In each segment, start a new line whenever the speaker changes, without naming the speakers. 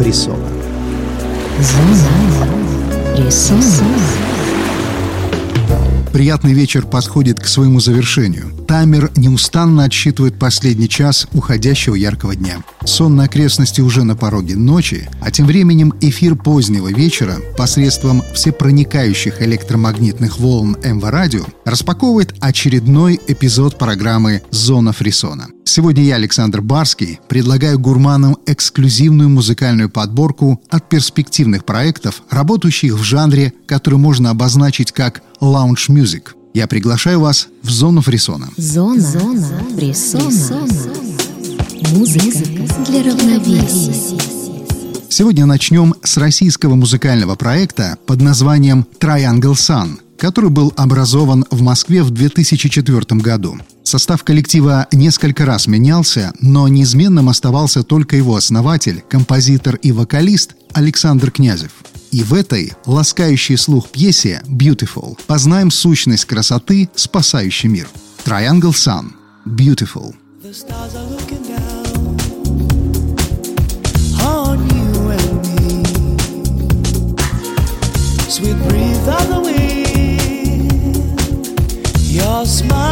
фрисона.
Зона фрисона.
Приятный вечер подходит к своему завершению. Таймер неустанно отсчитывает последний час уходящего яркого дня. Сон на окрестности уже на пороге ночи, а тем временем эфир позднего вечера посредством всепроникающих электромагнитных волн МВ-радио распаковывает очередной эпизод программы «Зона фрисона». Сегодня я, Александр Барский, предлагаю гурманам эксклюзивную музыкальную подборку от перспективных проектов, работающих в жанре, который можно обозначить как лаунж-мюзик. Я приглашаю вас в зону фрисона.
Зона, Зона фрисона. Музыка для равновесия.
Сегодня начнем с российского музыкального проекта под названием Triangle Sun, который был образован в Москве в 2004 году. Состав коллектива несколько раз менялся, но неизменным оставался только его основатель, композитор и вокалист Александр Князев. И в этой, ласкающей слух пьесе «Beautiful» познаем сущность красоты, спасающей мир. Triangle Sun. Beautiful.
The stars are looking down on you and me. Sweet breeze of the wind, your smile,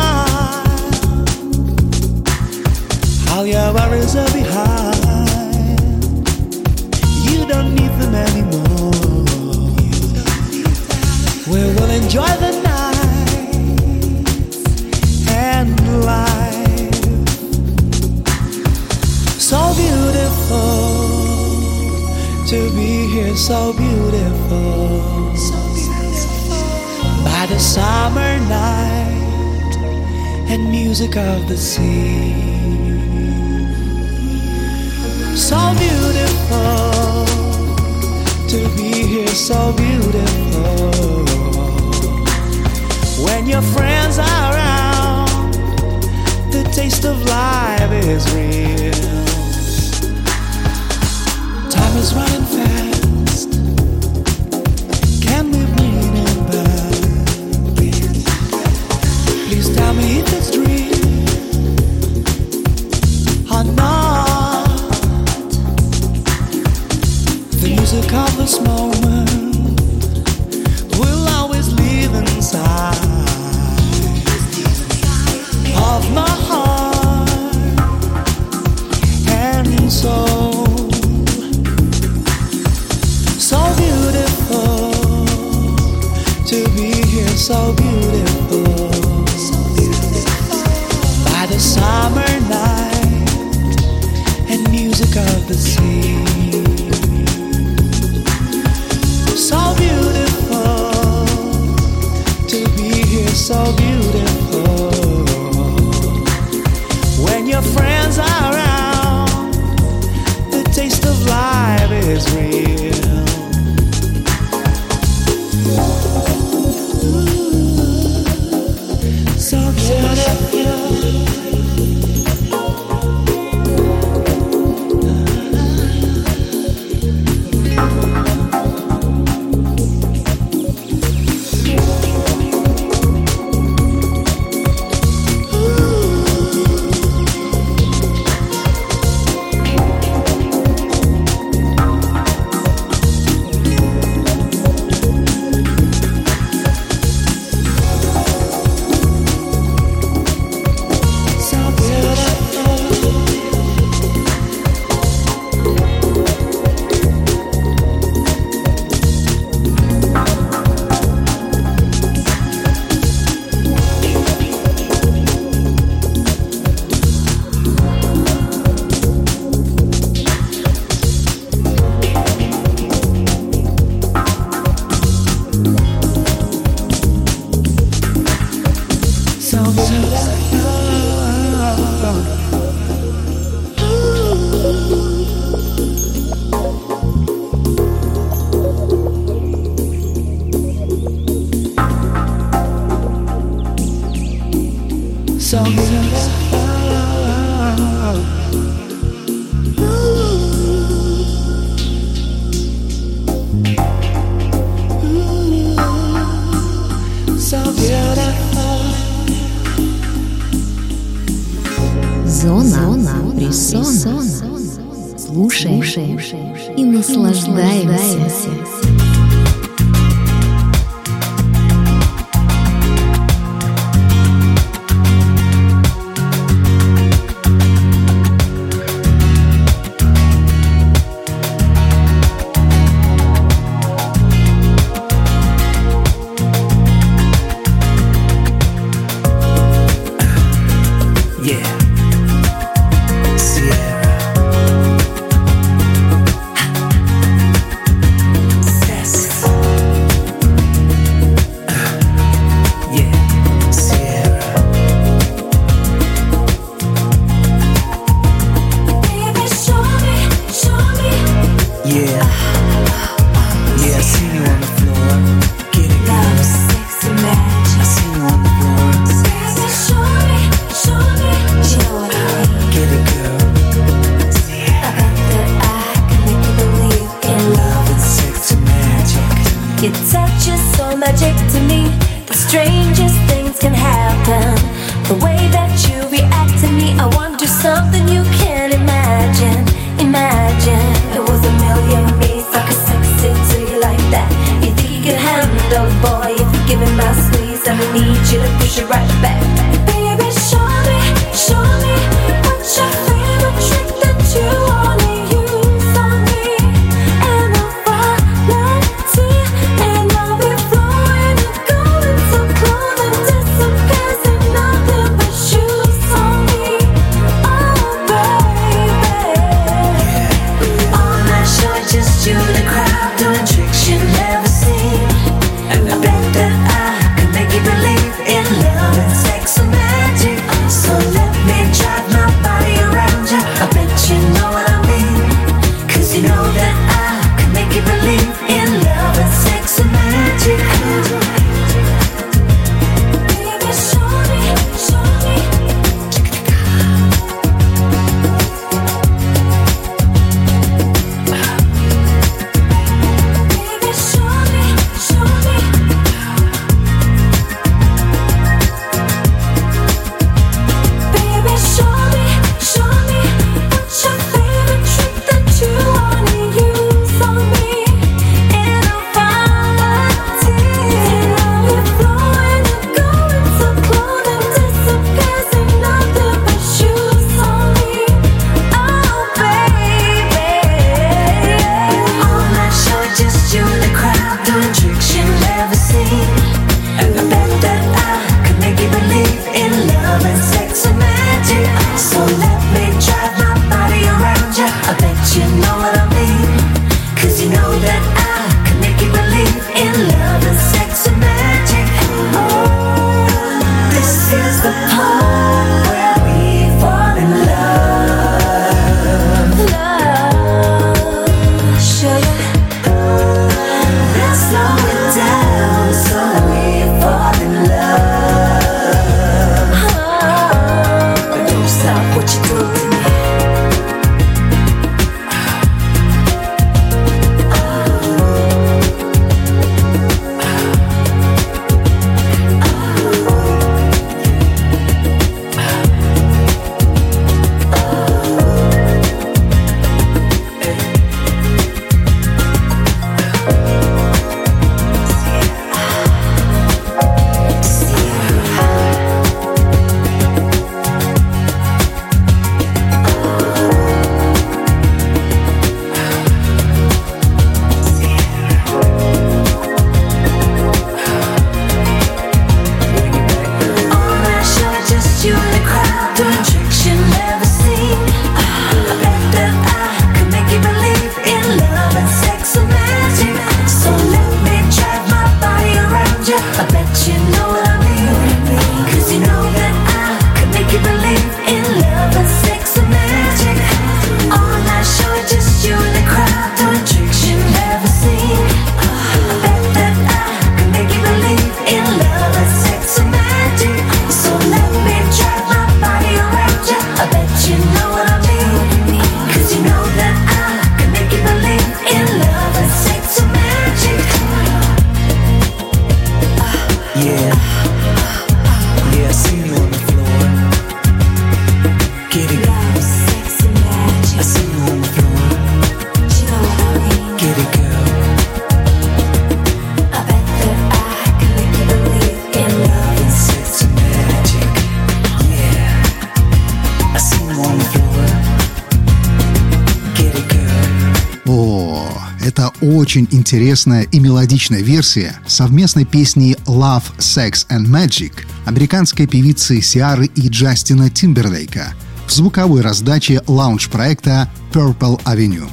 интересная и мелодичная версия совместной песни «Love, Sex and Magic» американской певицы Сиары и Джастина Тимберлейка в звуковой раздаче лаунж-проекта Purple Avenue.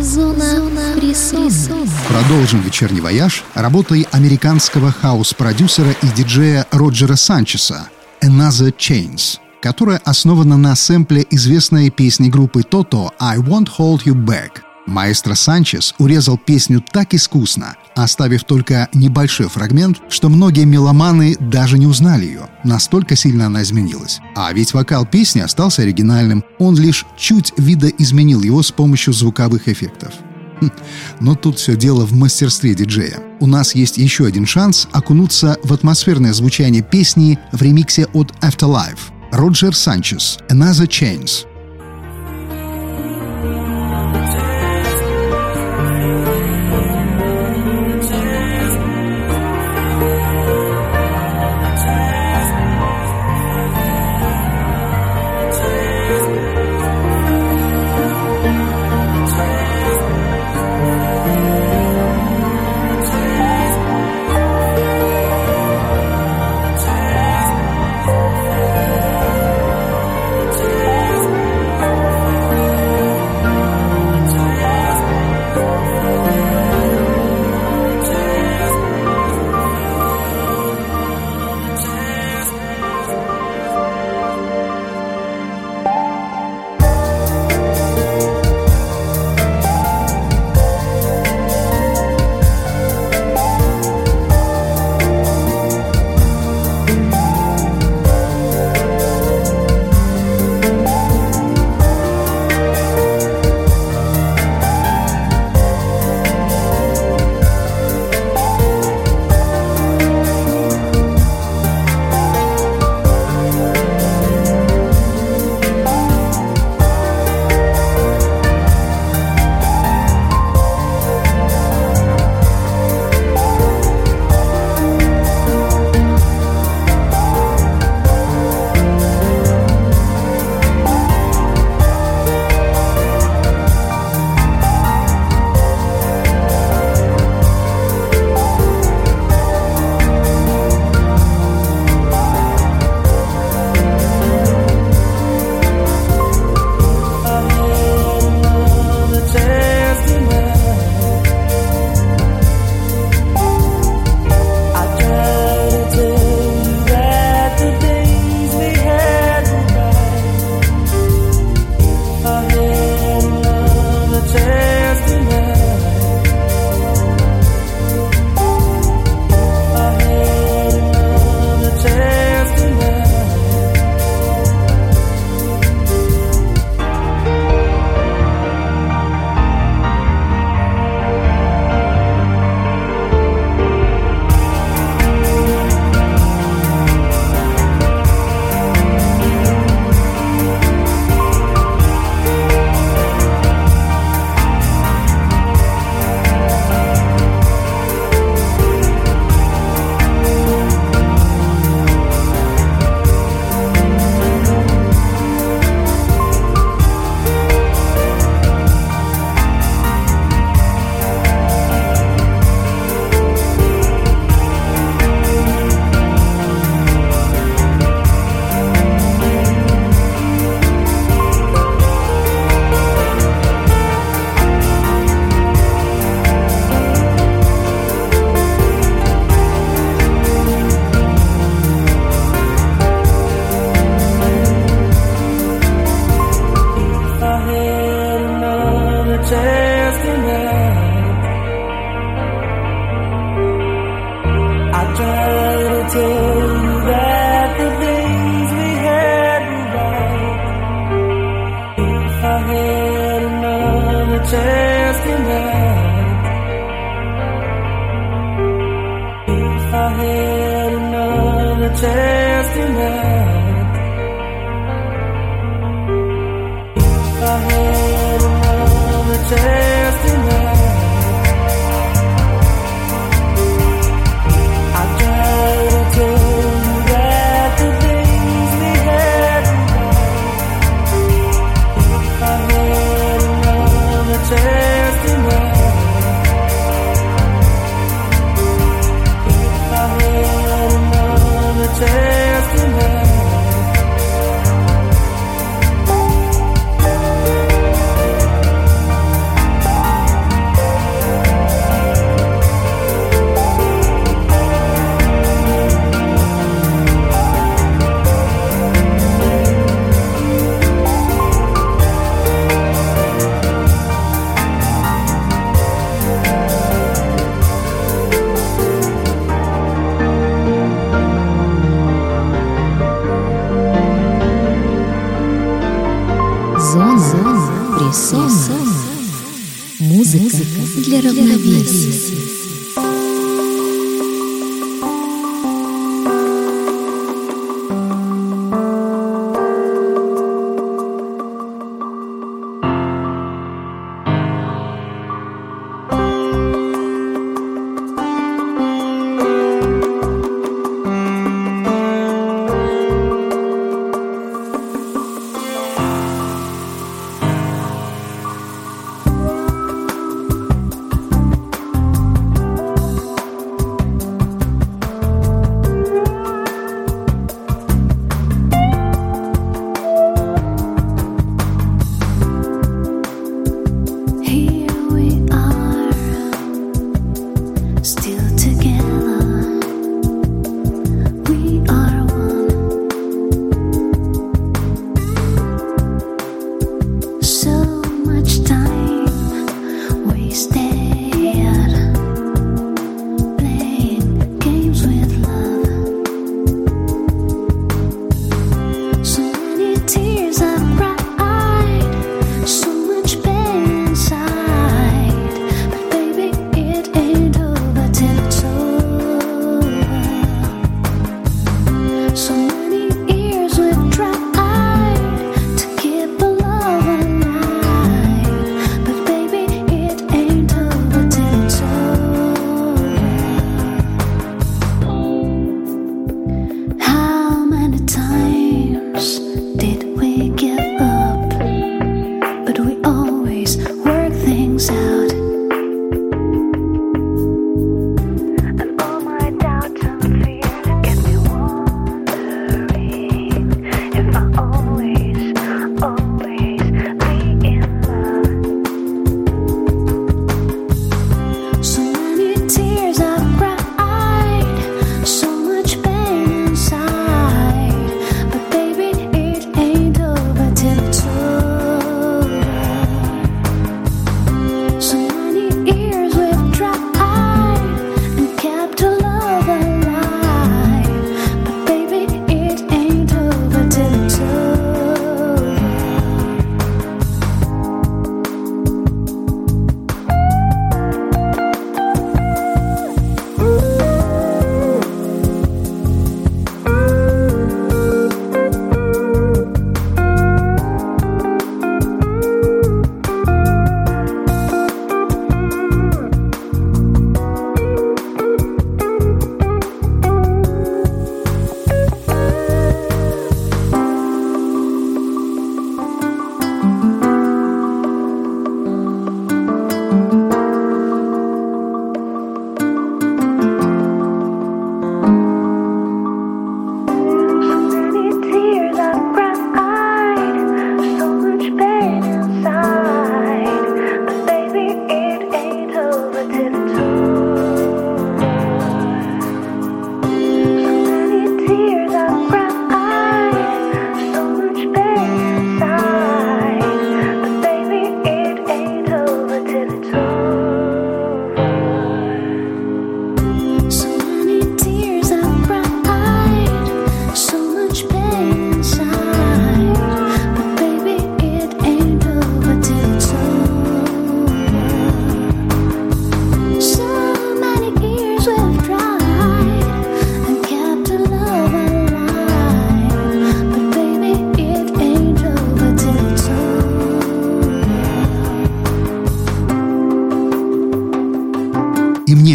Зона, Зона.
Продолжим вечерний вояж работой американского хаус-продюсера и диджея Роджера Санчеса «Another Chance», которая основана на сэмпле известной песни группы Toto «I Won't Hold You Back». Маэстро Санчес урезал песню так искусно, оставив только небольшой фрагмент, что многие меломаны даже не узнали ее. Настолько сильно она изменилась. А ведь вокал песни остался оригинальным, он лишь чуть видоизменил его с помощью звуковых эффектов. Хм, но тут все дело в мастерстве диджея. У нас есть еще один шанс окунуться в атмосферное звучание песни в ремиксе от Afterlife. Роджер Санчес «Another Chains»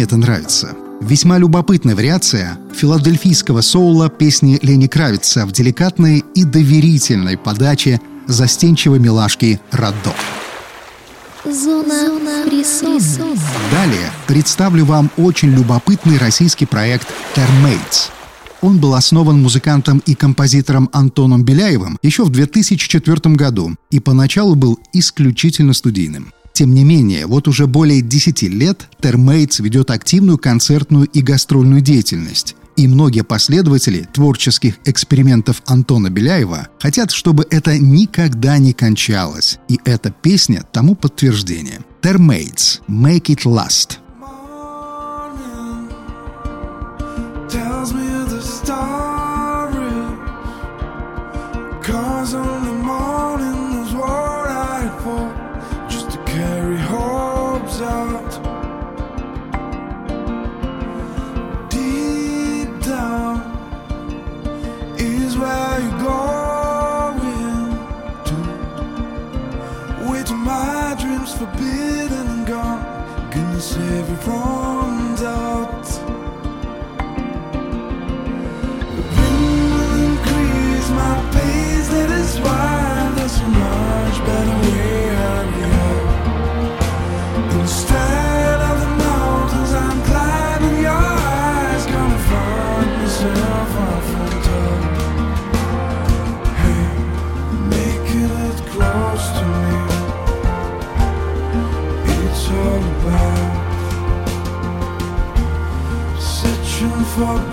это нравится. Весьма любопытная вариация филадельфийского соула песни Лени Кравица в деликатной и доверительной подаче застенчивой милашки Радо.
Зона, Зона фрисон.
Далее представлю вам очень любопытный российский проект «Термейтс». Он был основан музыкантом и композитором Антоном Беляевым еще в 2004 году и поначалу был исключительно студийным. Тем не менее, вот уже более 10 лет Термейтс ведет активную концертную и гастрольную деятельность. И многие последователи творческих экспериментов Антона Беляева хотят, чтобы это никогда не кончалось. И эта песня тому подтверждение. Термейтс «Make it last»
forbidden and gone. Goodness, every wrong. For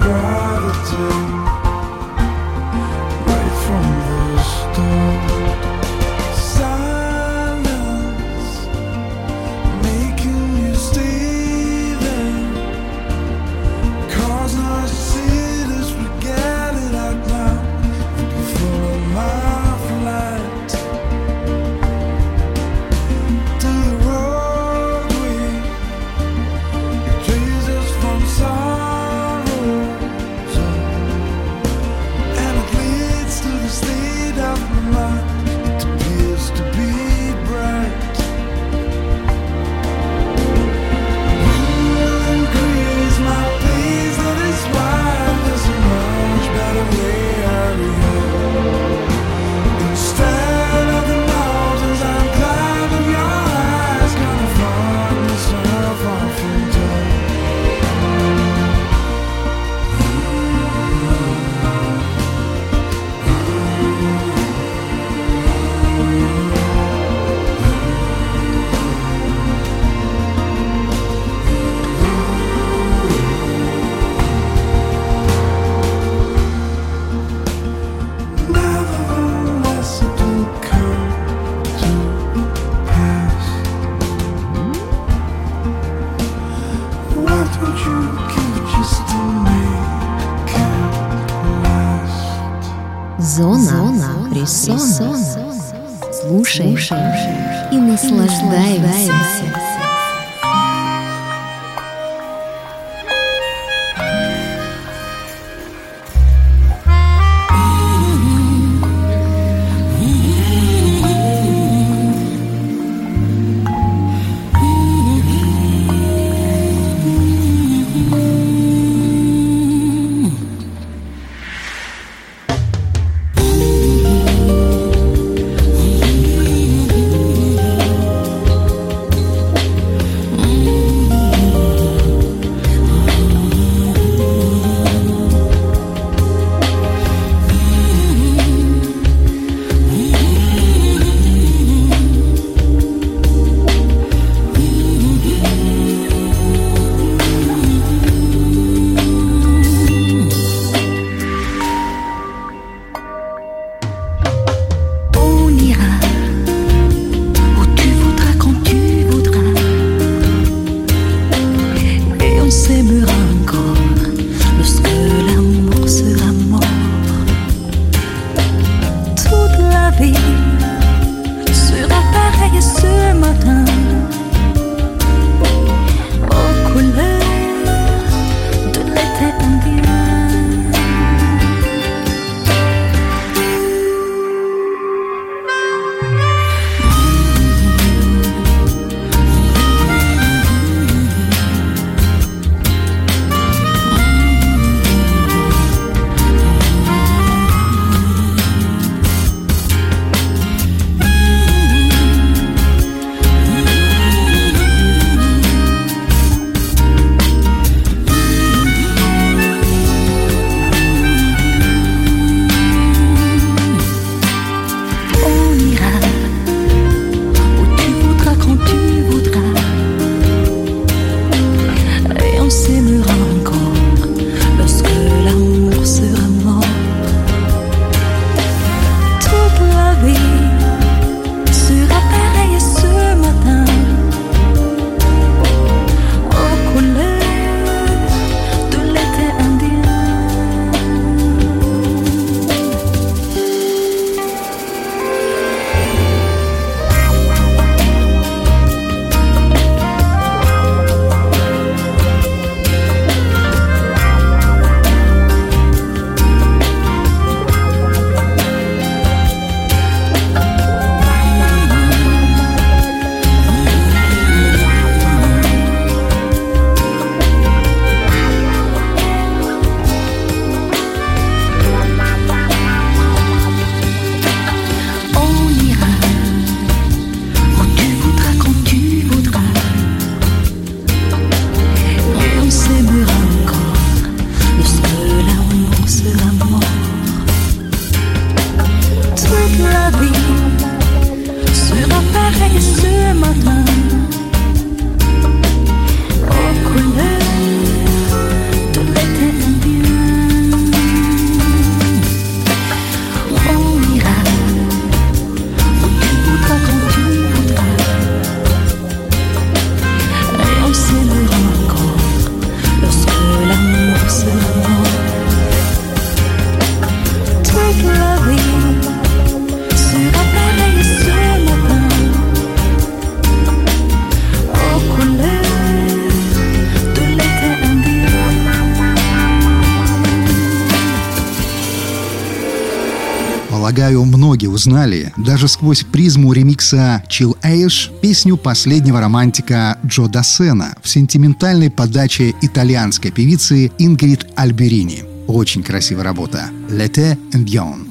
даже сквозь призму ремикса Chill Age, песню последнего романтика Джо Дассена в сентиментальной подаче итальянской певицы Ингрид Альберини. Очень красивая работа. «L'été and Beyond».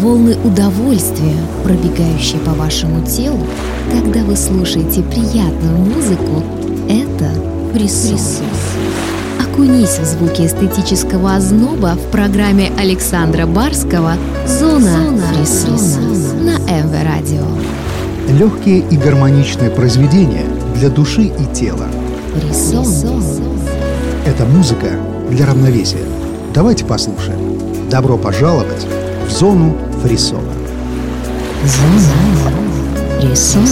Волны удовольствия, пробегающие по вашему телу, когда вы слушаете приятную музыку, это присутствие. Окунись в звуки эстетического озноба в программе Александра Барского «Зона, Фрисона» на МВ Радио.
Легкие и гармоничные произведения для души и тела.
Фрисон.
Это музыка для равновесия. Давайте послушаем. Добро пожаловать в зону фрисона.
Зона. Фрисон.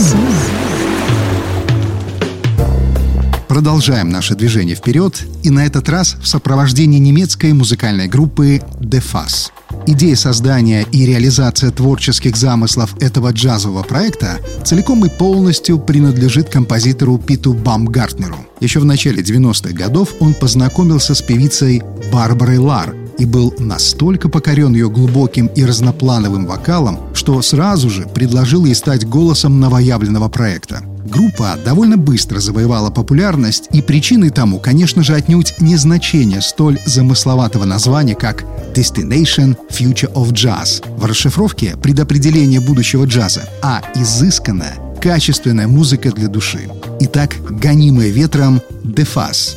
Продолжаем наше движение вперед, и на этот раз в сопровождении немецкой музыкальной группы Fuzz. Идея создания и реализация творческих замыслов этого джазового проекта целиком и полностью принадлежит композитору Питу Бамгартнеру. Еще в начале 90-х годов он познакомился с певицей Барбарой Лар и был настолько покорен ее глубоким и разноплановым вокалом, что сразу же предложил ей стать голосом новоявленного проекта. Группа довольно быстро завоевала популярность, и причиной тому, конечно же, отнюдь не значение столь замысловатого названия, как Destination Future of Jazz. В расшифровке предопределение будущего джаза, а изысканная, качественная музыка для души. Итак, гонимые ветром The Fuzz,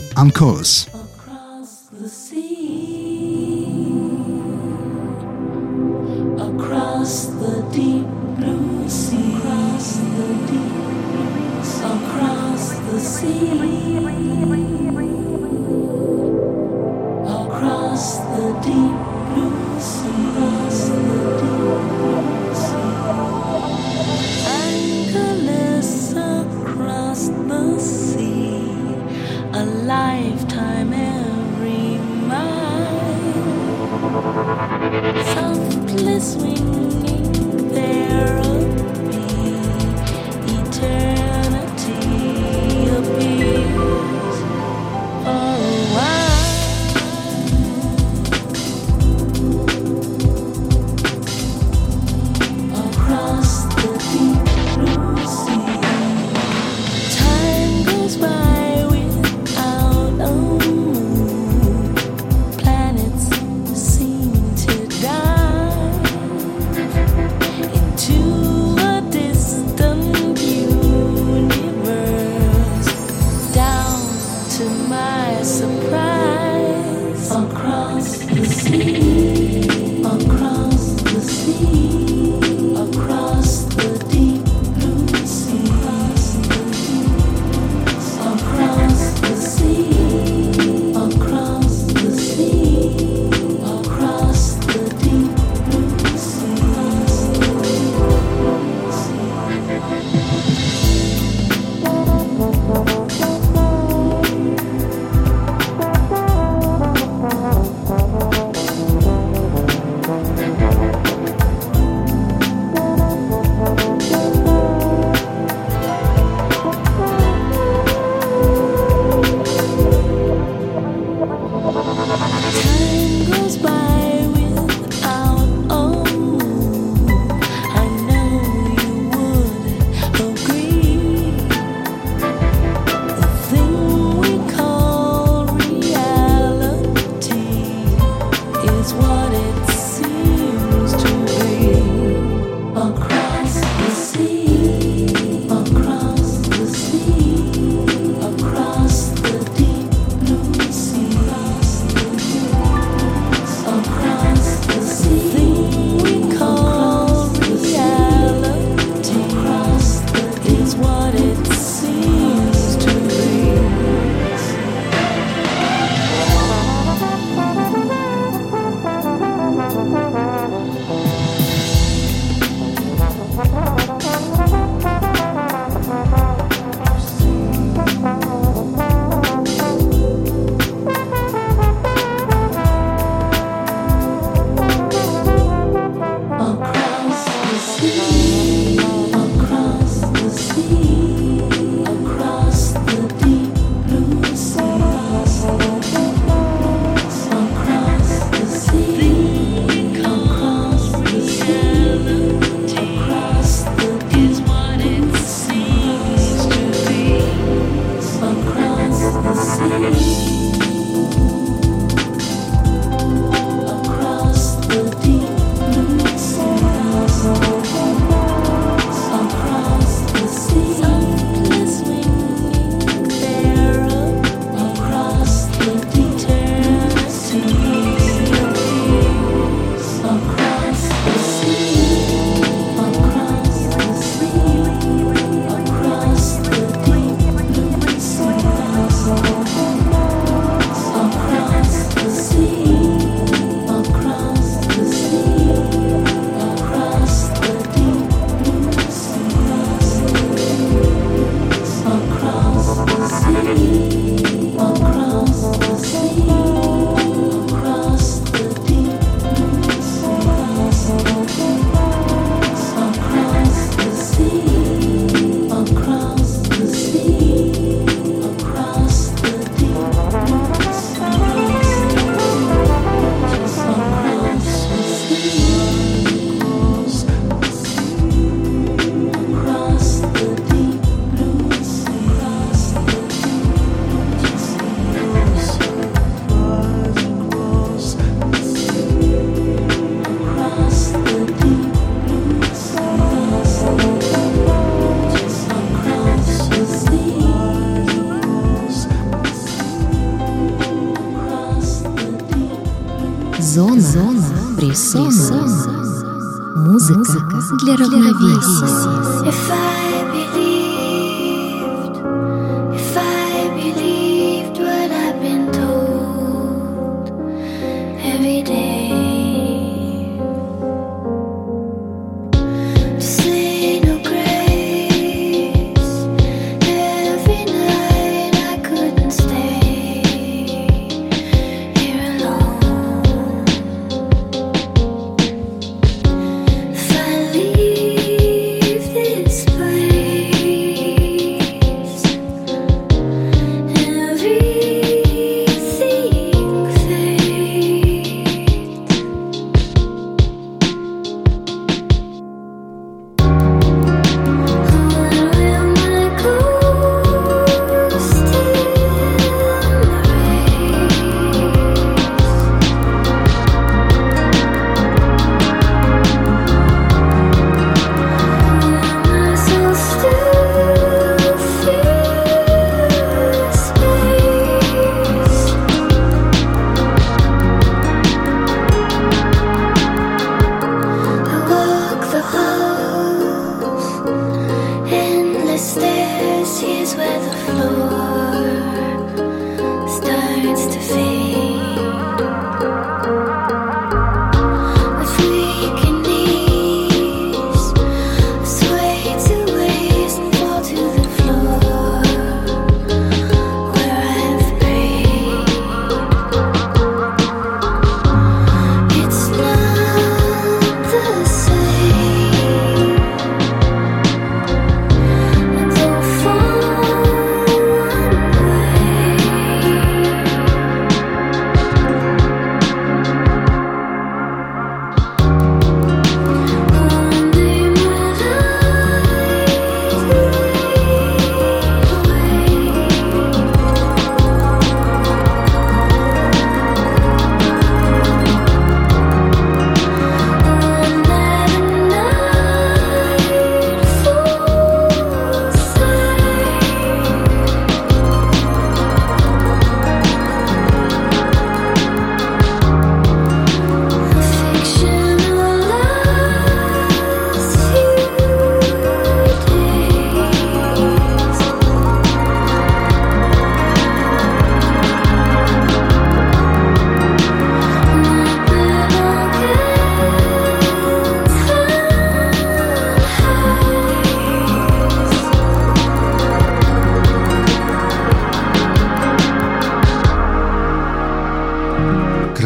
для равновесия.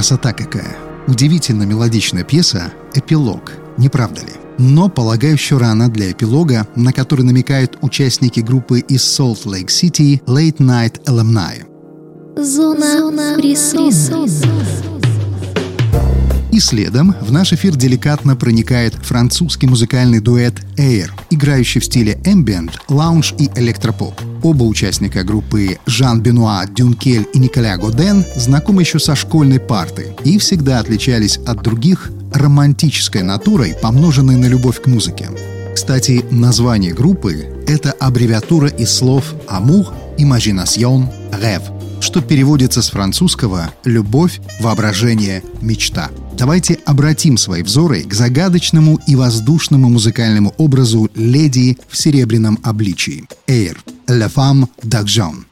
Красота какая! Удивительно мелодичная пьеса «Эпилог», не правда ли? Но, полагаю, еще рано для эпилога, на который намекают участники группы из Salt Lake City Late Night Alumni.
Зона фрисона.
И следом в наш эфир деликатно проникает французский музыкальный дуэт Air, играющий в стиле ambient, лаунж и электропоп. Оба участника группы Жан-Бенуа Дюнкель и Николя Годен знакомы еще со школьной парты и всегда отличались от других романтической натурой, помноженной на любовь к музыке. Кстати, название группы — это аббревиатура из слов «amour», «imagination», «rêve», что переводится с французского «любовь», «воображение», «мечта». Давайте обратим свои взоры к загадочному и воздушному музыкальному образу леди в серебряном обличии. Эйр — «La femme d'argent».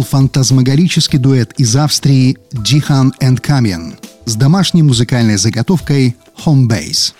Был фантазмагорический дуэт из Австрии Джихан and Камен с домашней музыкальной заготовкой Home Base.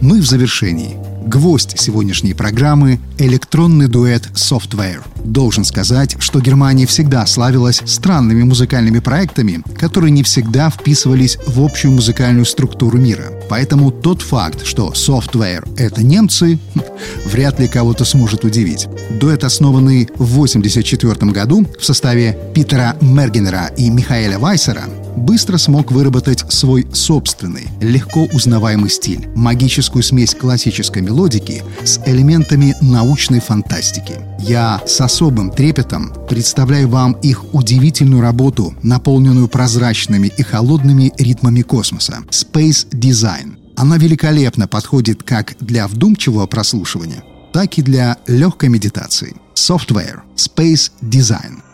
Мы в завершении. Гвоздь сегодняшней программы – электронный дуэт Software. Должен сказать, что Германия всегда славилась странными музыкальными проектами, которые не всегда вписывались в общую музыкальную структуру мира. Поэтому тот факт, что Software — это немцы, вряд ли кого-то сможет удивить. Дуэт, основанный в 1984 году в составе Питера Мергенера и Михаэля Вайсера, быстро смог выработать свой собственный, легко узнаваемый стиль, магическую смесь классической мелодики с элементами научной фантастики. Я с особым трепетом представляю вам их удивительную работу, наполненную прозрачными и холодными ритмами космоса — Space Design. Она великолепно подходит как для вдумчивого прослушивания, так и для легкой медитации. Software Space Design —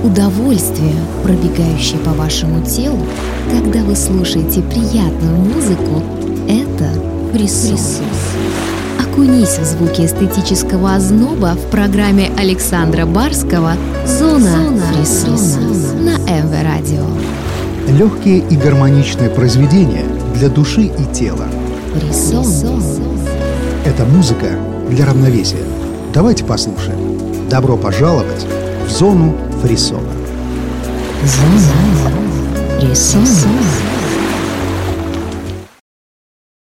волны удовольствия, пробегающие по вашему телу, когда вы слушаете приятную музыку, это присутствие. Окунись в звуки эстетического озноба в программе Александра Барского «Зона, Фрисона» на МВ Радио.
Легкие и гармоничные произведения для души и тела.
Фрисон.
Это музыка для равновесия. Давайте послушаем. Добро пожаловать в зону фрисона.
Зона Фрисона.